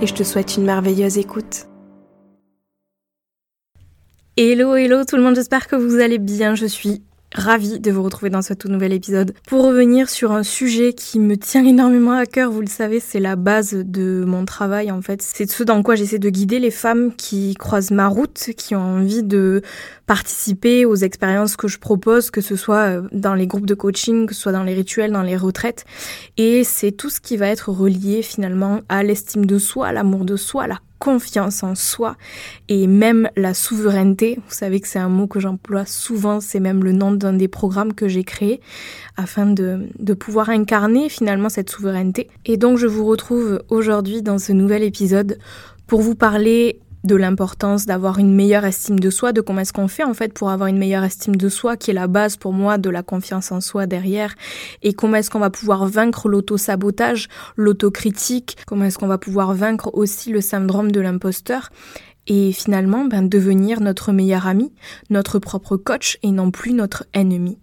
et je te souhaite une merveilleuse écoute. Hello, hello tout le monde, j'espère que vous allez bien. Je suis ravie de vous retrouver dans ce tout nouvel épisode pour revenir sur un sujet qui me tient énormément à cœur. Vous le savez, c'est la base de mon travail en fait. C'est ce dans quoi j'essaie de guider les femmes qui croisent ma route, qui ont envie de participer aux expériences que je propose, que ce soit euh, dans les groupes de coaching, que ce soit dans les rituels, dans les retraites. Et c'est tout ce qui va être relié finalement à l'estime de soi, à l'amour de soi, à confiance en soi et même la souveraineté. Vous savez que c'est un mot que j'emploie souvent, c'est même le nom d'un des programmes que j'ai créé afin de, de pouvoir incarner finalement cette souveraineté. Et donc je vous retrouve aujourd'hui dans ce nouvel épisode pour vous parler de l'importance d'avoir une meilleure estime de soi, de comment est-ce qu'on fait en fait pour avoir une meilleure estime de soi, qui est la base pour moi de la confiance en soi derrière, et comment est-ce qu'on va pouvoir vaincre l'auto-sabotage, l'autocritique, comment est-ce qu'on va pouvoir vaincre aussi le syndrome de l'imposteur, et finalement ben, devenir notre meilleur ami, notre propre coach et non plus notre ennemi.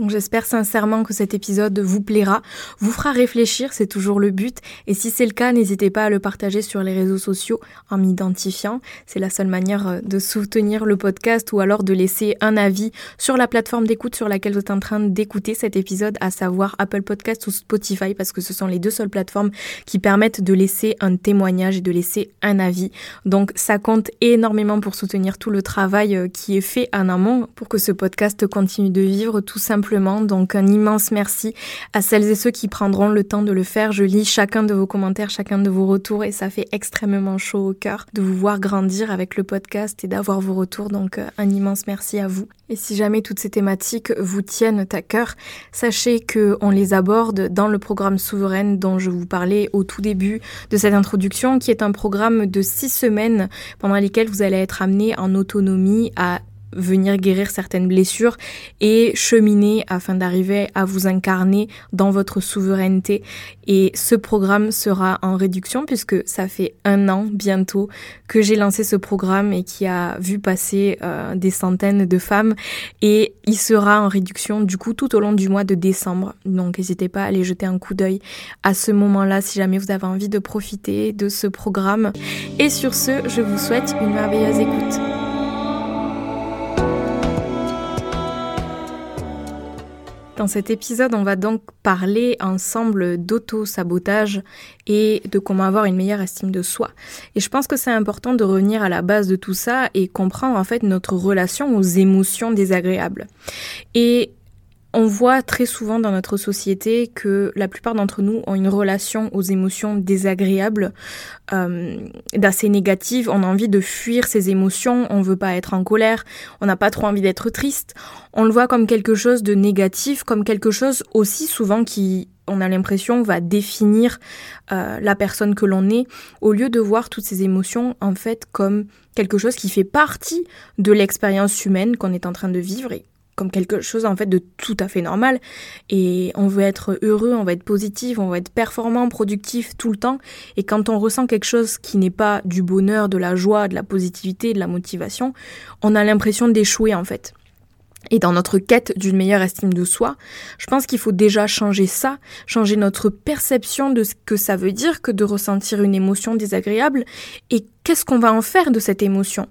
Donc j'espère sincèrement que cet épisode vous plaira, vous fera réfléchir, c'est toujours le but. Et si c'est le cas, n'hésitez pas à le partager sur les réseaux sociaux en m'identifiant. C'est la seule manière euh, de soutenir le podcast ou alors de laisser un avis sur la plateforme d'écoute sur laquelle vous êtes en train d'écouter cet épisode, à savoir Apple Podcast ou Spotify, parce que ce sont les deux seules plateformes qui permettent de laisser un témoignage et de laisser un avis. Donc ça compte énormément pour soutenir tout le travail euh, qui est fait en amont pour que ce podcast continue de vivre tout simplement donc un immense merci à celles et ceux qui prendront le temps de le faire. Je lis chacun de vos commentaires, chacun de vos retours et ça fait extrêmement chaud au cœur de vous voir grandir avec le podcast et d'avoir vos retours. Donc un immense merci à vous. Et si jamais toutes ces thématiques vous tiennent à cœur, sachez que on les aborde dans le programme Souveraine dont je vous parlais au tout début de cette introduction, qui est un programme de six semaines pendant lesquelles vous allez être amené en autonomie à venir guérir certaines blessures et cheminer afin d'arriver à vous incarner dans votre souveraineté. Et ce programme sera en réduction puisque ça fait un an bientôt que j'ai lancé ce programme et qui a vu passer euh, des centaines de femmes et il sera en réduction du coup tout au long du mois de décembre. Donc n'hésitez pas à aller jeter un coup d'œil à ce moment-là si jamais vous avez envie de profiter de ce programme. Et sur ce, je vous souhaite une merveilleuse écoute. Dans cet épisode, on va donc parler ensemble d'auto-sabotage et de comment avoir une meilleure estime de soi. Et je pense que c'est important de revenir à la base de tout ça et comprendre en fait notre relation aux émotions désagréables. Et on voit très souvent dans notre société que la plupart d'entre nous ont une relation aux émotions désagréables, euh, d'assez négative. On a envie de fuir ces émotions, on veut pas être en colère, on n'a pas trop envie d'être triste. On le voit comme quelque chose de négatif, comme quelque chose aussi souvent qui on a l'impression va définir euh, la personne que l'on est, au lieu de voir toutes ces émotions en fait comme quelque chose qui fait partie de l'expérience humaine qu'on est en train de vivre comme quelque chose en fait de tout à fait normal et on veut être heureux, on va être positif, on va être performant, productif tout le temps et quand on ressent quelque chose qui n'est pas du bonheur, de la joie, de la positivité, de la motivation, on a l'impression d'échouer en fait. Et dans notre quête d'une meilleure estime de soi, je pense qu'il faut déjà changer ça, changer notre perception de ce que ça veut dire que de ressentir une émotion désagréable et qu'est-ce qu'on va en faire de cette émotion?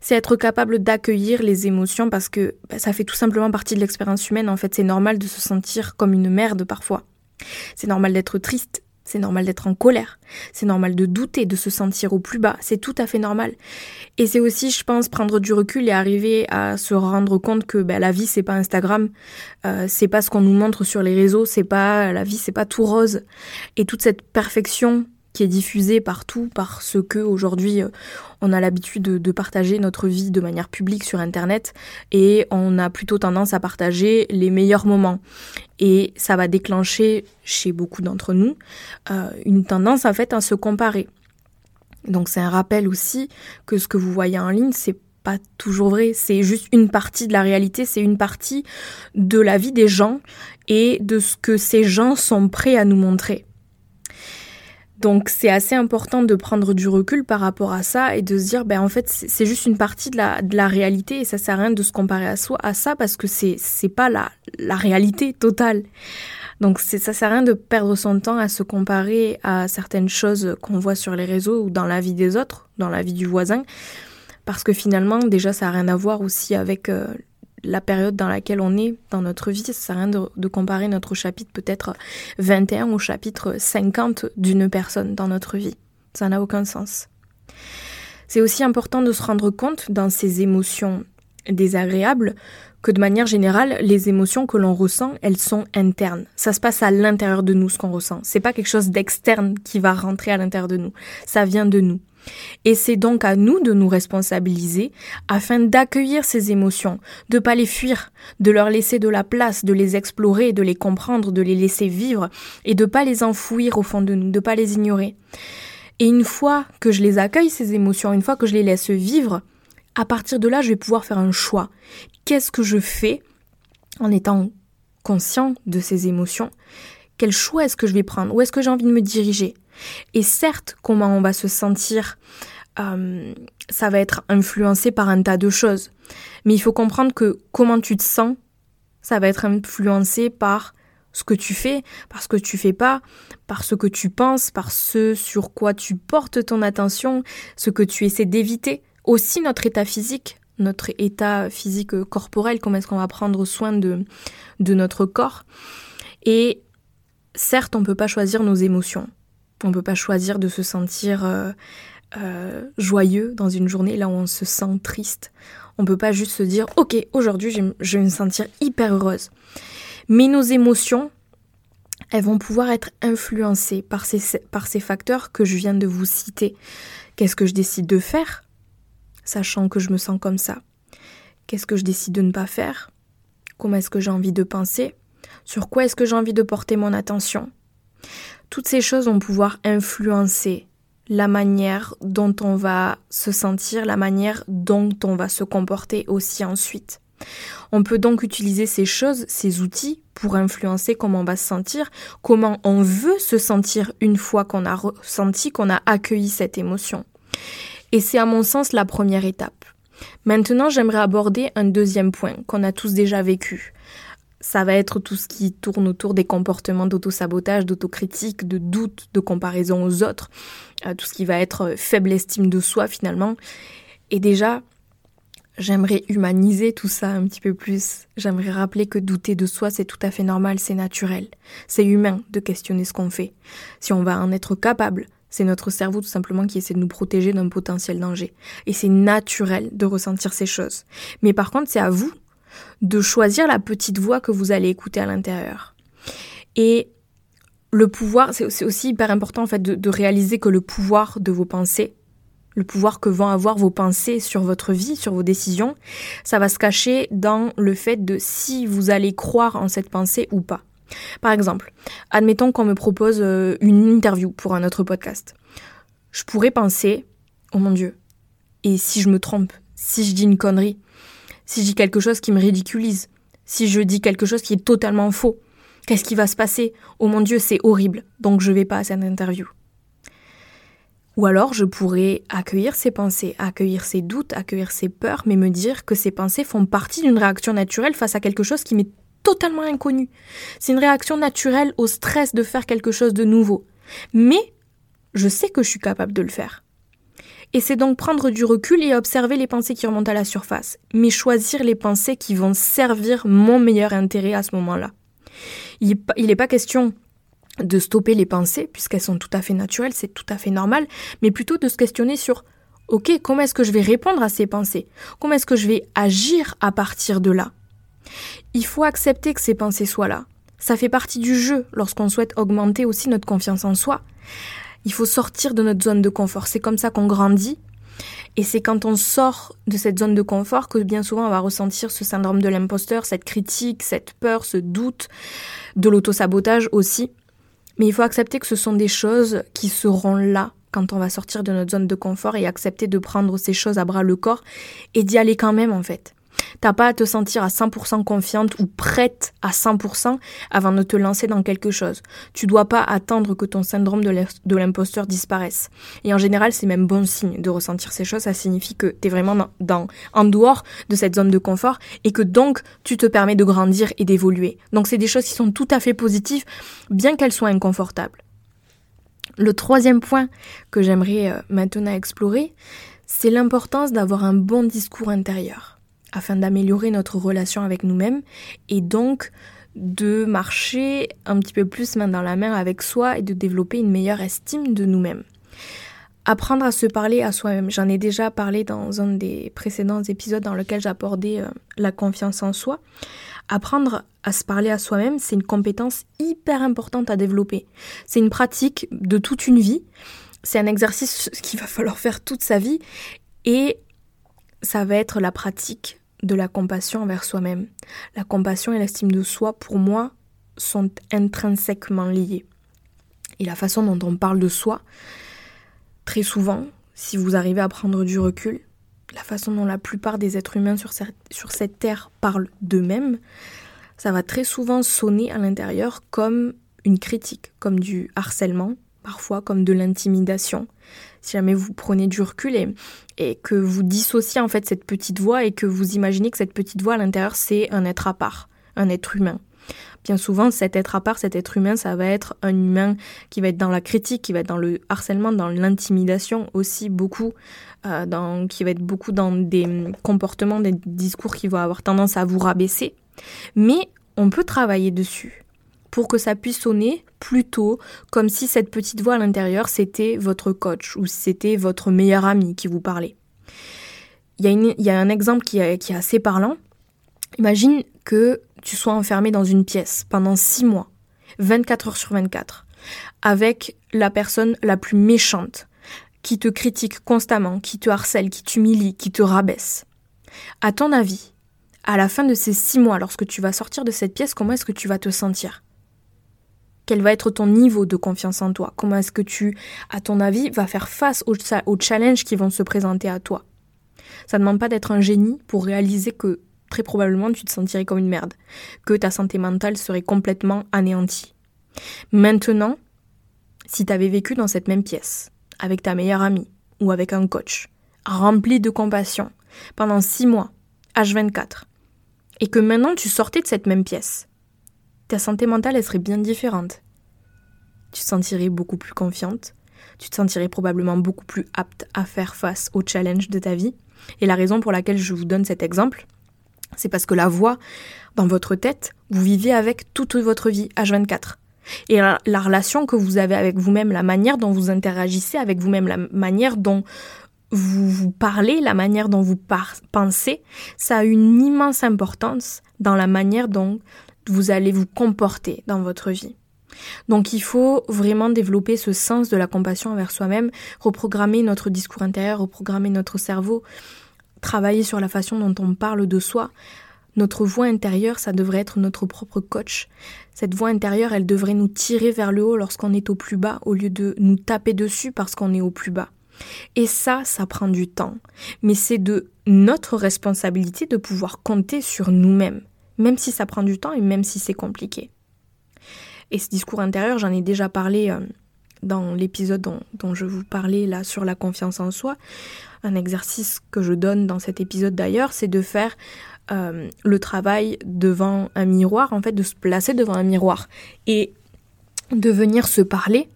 C'est être capable d'accueillir les émotions parce que bah, ça fait tout simplement partie de l'expérience humaine. En fait, c'est normal de se sentir comme une merde parfois. C'est normal d'être triste, c'est normal d'être en colère, c'est normal de douter, de se sentir au plus bas, c'est tout à fait normal. Et c'est aussi, je pense, prendre du recul et arriver à se rendre compte que bah, la vie c'est pas Instagram, euh, c'est pas ce qu'on nous montre sur les réseaux, c'est pas la vie, c'est pas tout rose. Et toute cette perfection qui est diffusé partout parce que aujourd'hui euh, on a l'habitude de, partager notre vie de manière publique sur internet et on a plutôt tendance à partager les meilleurs moments. Et ça va déclencher chez beaucoup d'entre nous euh, une tendance en fait à se comparer. Donc c'est un rappel aussi que ce que vous voyez en ligne, c'est pas toujours vrai, c'est juste une partie de la réalité, c'est une partie de la vie des gens et de ce que ces gens sont prêts à nous montrer. Donc c'est assez important de prendre du recul par rapport à ça et de se dire ben en fait c'est juste une partie de la, de la réalité et ça sert à rien de se comparer à soi à ça parce que c'est c'est pas la la réalité totale. Donc ça sert à rien de perdre son temps à se comparer à certaines choses qu'on voit sur les réseaux ou dans la vie des autres, dans la vie du voisin parce que finalement déjà ça a rien à voir aussi avec euh, la période dans laquelle on est dans notre vie. Ça sert à rien de, comparer notre chapitre peut-être 21 au chapitre 50 d'une personne dans notre vie. Ça n'a aucun sens. C'est aussi important de se rendre compte dans ces émotions désagréables que de manière générale, les émotions que l'on ressent, elles sont internes. Ça se passe à l'intérieur de nous ce qu'on ressent. C'est pas quelque chose d'externe qui va rentrer à l'intérieur de nous. Ça vient de nous. Et c'est donc à nous de nous responsabiliser afin d'accueillir ces émotions, de pas les fuir, de leur laisser de la place, de les explorer, de les comprendre, de les laisser vivre et de pas les enfouir au fond de nous, de pas les ignorer. Et une fois que je les accueille, ces émotions, une fois que je les laisse vivre, à partir de là, je vais pouvoir faire un choix. Qu'est-ce que je fais en étant conscient de ces émotions? Quel choix est-ce que je vais prendre? Où est-ce que j'ai envie de me diriger? Et certes, comment on va se sentir, euh, ça va être influencé par un tas de choses. Mais il faut comprendre que comment tu te sens, ça va être influencé par ce que tu fais, par ce que tu fais pas, par ce que tu penses, par ce sur quoi tu portes ton attention, ce que tu essaies d'éviter. Aussi notre état physique, notre état physique corporel, comment est-ce qu'on va prendre soin de, de notre corps. Et certes, on ne peut pas choisir nos émotions. On ne peut pas choisir de se sentir euh, euh, joyeux dans une journée là où on se sent triste. On ne peut pas juste se dire ok aujourd'hui je vais me sentir hyper heureuse. Mais nos émotions, elles vont pouvoir être influencées par ces, par ces facteurs que je viens de vous citer. Qu'est-ce que je décide de faire, sachant que je me sens comme ça? Qu'est-ce que je décide de ne pas faire? Comment est-ce que j'ai envie de penser? Sur quoi est-ce que j'ai envie de porter mon attention? Toutes ces choses vont pouvoir influencer la manière dont on va se sentir, la manière dont on va se comporter aussi ensuite. On peut donc utiliser ces choses, ces outils, pour influencer comment on va se sentir, comment on veut se sentir une fois qu'on a ressenti, qu'on a accueilli cette émotion. Et c'est à mon sens la première étape. Maintenant, j'aimerais aborder un deuxième point qu'on a tous déjà vécu, ça va être tout ce qui tourne autour des comportements d'autosabotage, d'autocritique, de doute, de comparaison aux autres, euh, tout ce qui va être euh, faible estime de soi finalement. Et déjà, j'aimerais humaniser tout ça un petit peu plus. J'aimerais rappeler que douter de soi, c'est tout à fait normal, c'est naturel. C'est humain de questionner ce qu'on fait. Si on va en être capable, c'est notre cerveau tout simplement qui essaie de nous protéger d'un potentiel danger. Et c'est naturel de ressentir ces choses. Mais par contre, c'est à vous de choisir la petite voix que vous allez écouter à l'intérieur. Et le pouvoir, c'est aussi hyper important en fait de, réaliser que le pouvoir de vos pensées, le pouvoir que vont avoir vos pensées sur votre vie, sur vos décisions, ça va se cacher dans le fait de si vous allez croire en cette pensée ou pas. Par exemple, admettons qu'on me propose euh, une interview pour un autre podcast. Je pourrais penser, oh mon Dieu, et si je me trompe, si je dis une connerie, si je dis quelque chose qui me ridiculise, si je dis quelque chose qui est totalement faux, qu'est-ce qui va se passer? Oh mon Dieu, c'est horrible, donc je vais pas à cette interview. Ou alors je pourrais accueillir ces pensées, accueillir ces doutes, accueillir ces peurs, mais me dire que ces pensées font partie d'une réaction naturelle face à quelque chose qui m'est totalement inconnu. C'est une réaction naturelle au stress de faire quelque chose de nouveau. Mais je sais que je suis capable de le faire. Et c'est donc prendre du recul et observer les pensées qui remontent à la surface, mais choisir les pensées qui vont servir mon meilleur intérêt à ce moment-là. Il n'est pas question de stopper les pensées, puisqu'elles sont tout à fait naturelles, c'est tout à fait normal, mais plutôt de se questionner sur Ok, comment est-ce que je vais répondre à ces pensées? Comment est-ce que je vais agir à partir de là? Il faut accepter que ces pensées soient là. Ça fait partie du jeu lorsqu'on souhaite augmenter aussi notre confiance en soi. Il faut sortir de notre zone de confort. C'est comme ça qu'on grandit. Et c'est quand on sort de cette zone de confort que bien souvent on va ressentir ce syndrome de l'imposteur, cette critique, cette peur, ce doute, de l'autosabotage aussi. Mais il faut accepter que ce sont des choses qui seront là quand on va sortir de notre zone de confort et accepter de prendre ces choses à bras le corps et d'y aller quand même en fait. T'as pas à te sentir à 100% confiante ou prête à 100% avant de te lancer dans quelque chose. Tu dois pas attendre que ton syndrome de l'imposteur disparaisse. Et en général, c'est même bon signe de ressentir ces choses. Ça signifie que tu es vraiment dans, en dehors de cette zone de confort et que donc tu te permets de grandir et d'évoluer. Donc c'est des choses qui sont tout à fait positives, bien qu'elles soient inconfortables. Le troisième point que j'aimerais euh, maintenant explorer, c'est l'importance d'avoir un bon discours intérieur afin d'améliorer notre relation avec nous-mêmes et donc de marcher un petit peu plus main dans la main avec soi et de développer une meilleure estime de nous-mêmes. Apprendre à se parler à soi-même. J'en ai déjà parlé dans un des précédents épisodes dans lequel j'abordais euh, la confiance en soi. Apprendre à se parler à soi-même, c'est une compétence hyper importante à développer. C'est une pratique de toute une vie. C'est un exercice qu'il va falloir faire toute sa vie. Et ça va être la pratique de la compassion envers soi-même. La compassion et l'estime de soi, pour moi, sont intrinsèquement liées. Et la façon dont on parle de soi, très souvent, si vous arrivez à prendre du recul, la façon dont la plupart des êtres humains sur cette, sur cette terre parlent d'eux-mêmes, ça va très souvent sonner à l'intérieur comme une critique, comme du harcèlement, parfois comme de l'intimidation. Si jamais vous prenez du recul et, que vous dissociez en fait cette petite voix et que vous imaginez que cette petite voix à l'intérieur c'est un être à part, un être humain. Bien souvent, cet être à part, cet être humain, ça va être un humain qui va être dans la critique, qui va être dans le harcèlement, dans l'intimidation aussi beaucoup, euh, qui va être beaucoup dans des comportements, des discours qui vont avoir tendance à vous rabaisser. Mais on peut travailler dessus pour que ça puisse sonner plutôt comme si cette petite voix à l'intérieur c'était votre coach ou c'était votre meilleur ami qui vous parlait. Il y, a un exemple qui est, assez parlant. Imagine que tu sois enfermé dans une pièce pendant 6 mois, 24 heures sur 24, avec la personne la plus méchante, qui te critique constamment, qui te harcèle, qui t'humilie, qui te rabaisse. À ton avis, à la fin de ces six mois, lorsque tu vas sortir de cette pièce, comment est-ce que tu vas te sentir? Quel va être ton niveau de confiance en toi? Comment est-ce que tu, à ton avis, vas faire face aux, challenges qui vont se présenter à toi? Ça ne demande pas d'être un génie pour réaliser que très probablement tu te sentirais comme une merde, que ta santé mentale serait complètement anéantie. Maintenant, si tu avais vécu dans cette même pièce, avec ta meilleure amie ou avec un coach, rempli de compassion, pendant six mois, H24, et que maintenant tu sortais de cette même pièce, ta santé mentale, elle serait bien différente. Tu te sentirais beaucoup plus confiante, tu te sentirais probablement beaucoup plus apte à faire face aux challenges de ta vie. Et la raison pour laquelle je vous donne cet exemple, c'est parce que la voix dans votre tête, vous vivez avec toute votre vie H24. Et la, relation que vous avez avec vous-même, la manière dont vous interagissez avec vous-même, la manière dont vous vous parlez, la manière dont vous pensez, ça a une immense importance dans la manière dont vous allez vous comporter dans votre vie. Donc il faut vraiment développer ce sens de la compassion envers soi-même, reprogrammer notre discours intérieur, reprogrammer notre cerveau, travailler sur la façon dont on parle de soi. Notre voix intérieure, ça devrait être notre propre coach. Cette voix intérieure, elle devrait nous tirer vers le haut lorsqu'on est au plus bas, au lieu de nous taper dessus parce qu'on est au plus bas. Et ça, ça prend du temps. Mais c'est de notre responsabilité de pouvoir compter sur nous-mêmes même si ça prend du temps et même si c'est compliqué. Et ce discours intérieur, j'en ai déjà parlé euh, dans l'épisode dont, je vous parlais là sur la confiance en soi. Un exercice que je donne dans cet épisode d'ailleurs, c'est de faire euh, le travail devant un miroir, en fait, de se placer devant un miroir et de venir se parler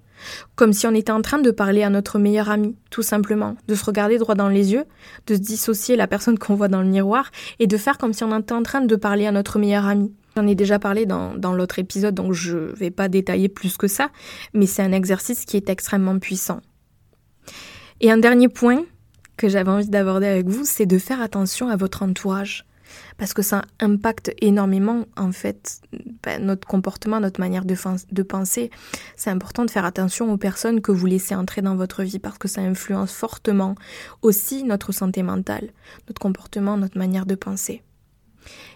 comme si on était en train de parler à notre meilleur ami, tout simplement, de se regarder droit dans les yeux, de se dissocier la personne qu'on voit dans le miroir et de faire comme si on était en train de parler à notre meilleur ami. J'en ai déjà parlé dans, dans l'autre épisode, donc je ne vais pas détailler plus que ça, mais c'est un exercice qui est extrêmement puissant. Et un dernier point que j'avais envie d'aborder avec vous, c'est de faire attention à votre entourage parce que ça impacte énormément en fait ben, notre comportement, notre manière de, de penser. C'est important de faire attention aux personnes que vous laissez entrer dans votre vie parce que ça influence fortement aussi notre santé mentale, notre comportement, notre manière de penser.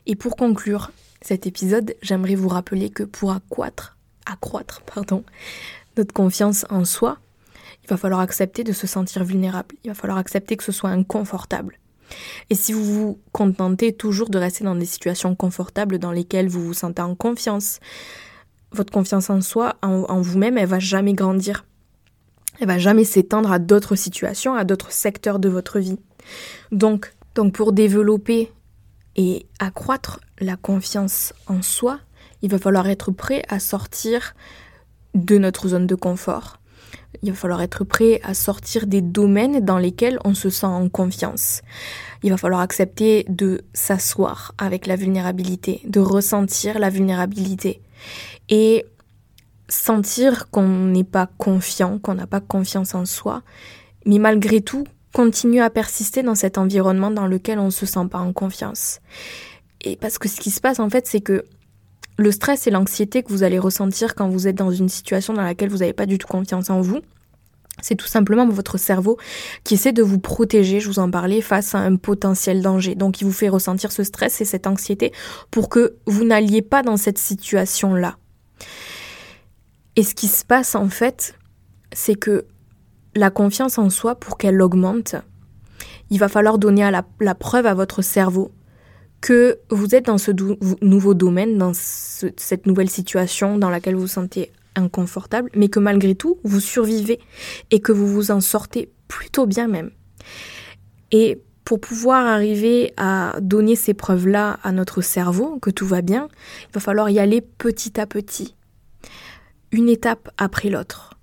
Et pour conclure cet épisode, j'aimerais vous rappeler que pour accroître, accroître pardon, notre confiance en soi, il va falloir accepter de se sentir vulnérable. Il va falloir accepter que ce soit inconfortable. Et si vous vous contentez toujours de rester dans des situations confortables dans lesquelles vous vous sentez en confiance, votre confiance en soi, en, vous-même, elle va jamais grandir. Elle va jamais s'étendre à d'autres situations, à d'autres secteurs de votre vie. Donc, donc pour développer et accroître la confiance en soi, il va falloir être prêt à sortir de notre zone de confort. Il va falloir être prêt à sortir des domaines dans lesquels on se sent en confiance. Il va falloir accepter de s'asseoir avec la vulnérabilité, de ressentir la vulnérabilité et sentir qu'on n'est pas confiant, qu'on n'a pas confiance en soi, mais malgré tout, continuer à persister dans cet environnement dans lequel on ne se sent pas en confiance. Et parce que ce qui se passe en fait, c'est que le stress et l'anxiété que vous allez ressentir quand vous êtes dans une situation dans laquelle vous n'avez pas du tout confiance en vous, c'est tout simplement votre cerveau qui essaie de vous protéger, je vous en parlais, face à un potentiel danger. Donc il vous fait ressentir ce stress et cette anxiété pour que vous n'alliez pas dans cette situation-là. Et ce qui se passe en fait, c'est que la confiance en soi, pour qu'elle augmente, il va falloir donner la, preuve à votre cerveau que vous êtes dans ce nouveau domaine, dans cette nouvelle situation dans laquelle vous vous sentez inconfortable, mais que malgré tout, vous survivez et que vous vous en sortez plutôt bien même. Et pour pouvoir arriver à donner ces preuves-là à notre cerveau, que tout va bien, il va falloir y aller petit à petit, une étape après l'autre.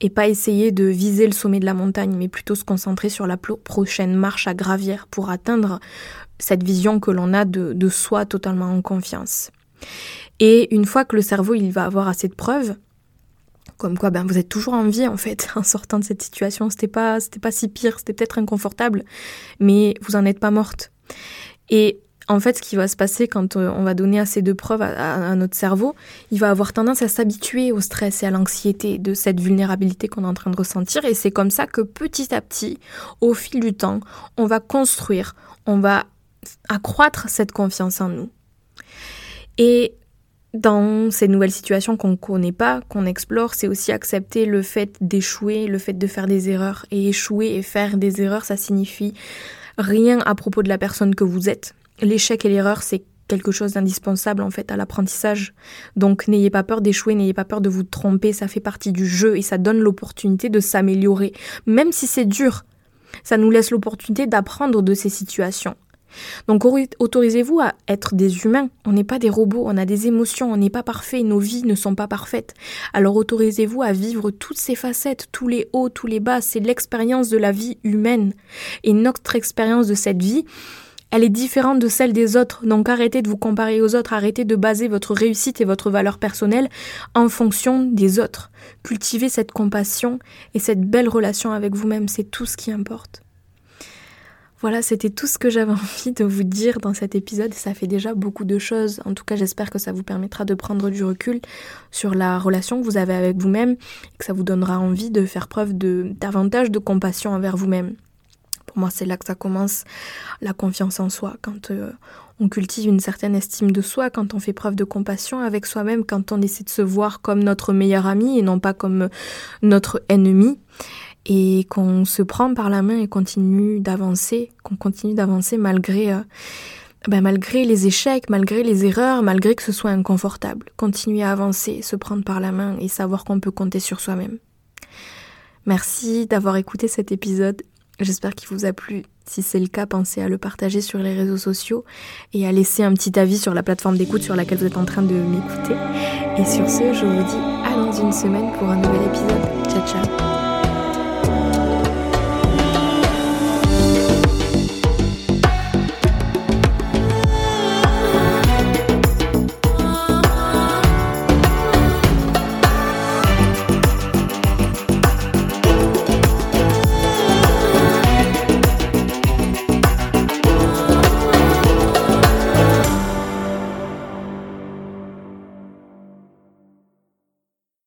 Et pas essayer de viser le sommet de la montagne, mais plutôt se concentrer sur la prochaine marche à gravir pour atteindre cette vision que l'on a de, soi totalement en confiance. Et une fois que le cerveau il va avoir assez de preuves, comme quoi ben vous êtes toujours en vie en fait en sortant de cette situation. C'était pas c'était pas si pire, c'était peut-être inconfortable, mais vous en êtes pas morte. Et en fait, ce qui va se passer quand euh, on va donner assez de preuves à, notre cerveau, il va avoir tendance à s'habituer au stress et à l'anxiété de cette vulnérabilité qu'on est en train de ressentir. Et c'est comme ça que petit à petit, au fil du temps, on va construire, on va accroître cette confiance en nous. Et dans ces nouvelles situations qu'on ne connaît pas, qu'on explore, c'est aussi accepter le fait d'échouer, le fait de faire des erreurs. Et échouer et faire des erreurs, ça signifie rien à propos de la personne que vous êtes. L'échec et l'erreur, c'est quelque chose d'indispensable en fait à l'apprentissage. Donc n'ayez pas peur d'échouer, n'ayez pas peur de vous tromper, ça fait partie du jeu et ça donne l'opportunité de s'améliorer. Même si c'est dur, ça nous laisse l'opportunité d'apprendre de ces situations. Donc autorisez-vous à être des humains. On n'est pas des robots, on a des émotions, on n'est pas parfait, nos vies ne sont pas parfaites. Alors autorisez-vous à vivre toutes ces facettes, tous les hauts, tous les bas. C'est l'expérience de la vie humaine. Et notre expérience de cette vie, elle est différente de celle des autres, donc arrêtez de vous comparer aux autres, arrêtez de baser votre réussite et votre valeur personnelle en fonction des autres. Cultivez cette compassion et cette belle relation avec vous-même, c'est tout ce qui importe. Voilà, c'était tout ce que j'avais envie de vous dire dans cet épisode ça fait déjà beaucoup de choses. En tout cas, j'espère que ça vous permettra de prendre du recul sur la relation que vous avez avec vous-même et que ça vous donnera envie de faire preuve de davantage de compassion envers vous-même. Pour moi, c'est là que ça commence la confiance en soi, quand euh, on cultive une certaine estime de soi, quand on fait preuve de compassion avec soi-même, quand on essaie de se voir comme notre meilleur ami et non pas comme notre ennemi et qu'on se prend par la main et continue d'avancer, qu'on continue d'avancer malgré, euh, ben malgré les échecs, malgré les erreurs, malgré que ce soit inconfortable. Continuer à avancer, se prendre par la main et savoir qu'on peut compter sur soi-même. Merci d'avoir écouté cet épisode. J'espère qu'il vous a plu. Si c'est le cas, pensez à le partager sur les réseaux sociaux et à laisser un petit avis sur la plateforme d'écoute sur laquelle vous êtes en train de m'écouter. Et sur ce, je vous dis à dans une semaine pour un nouvel épisode. Ciao ciao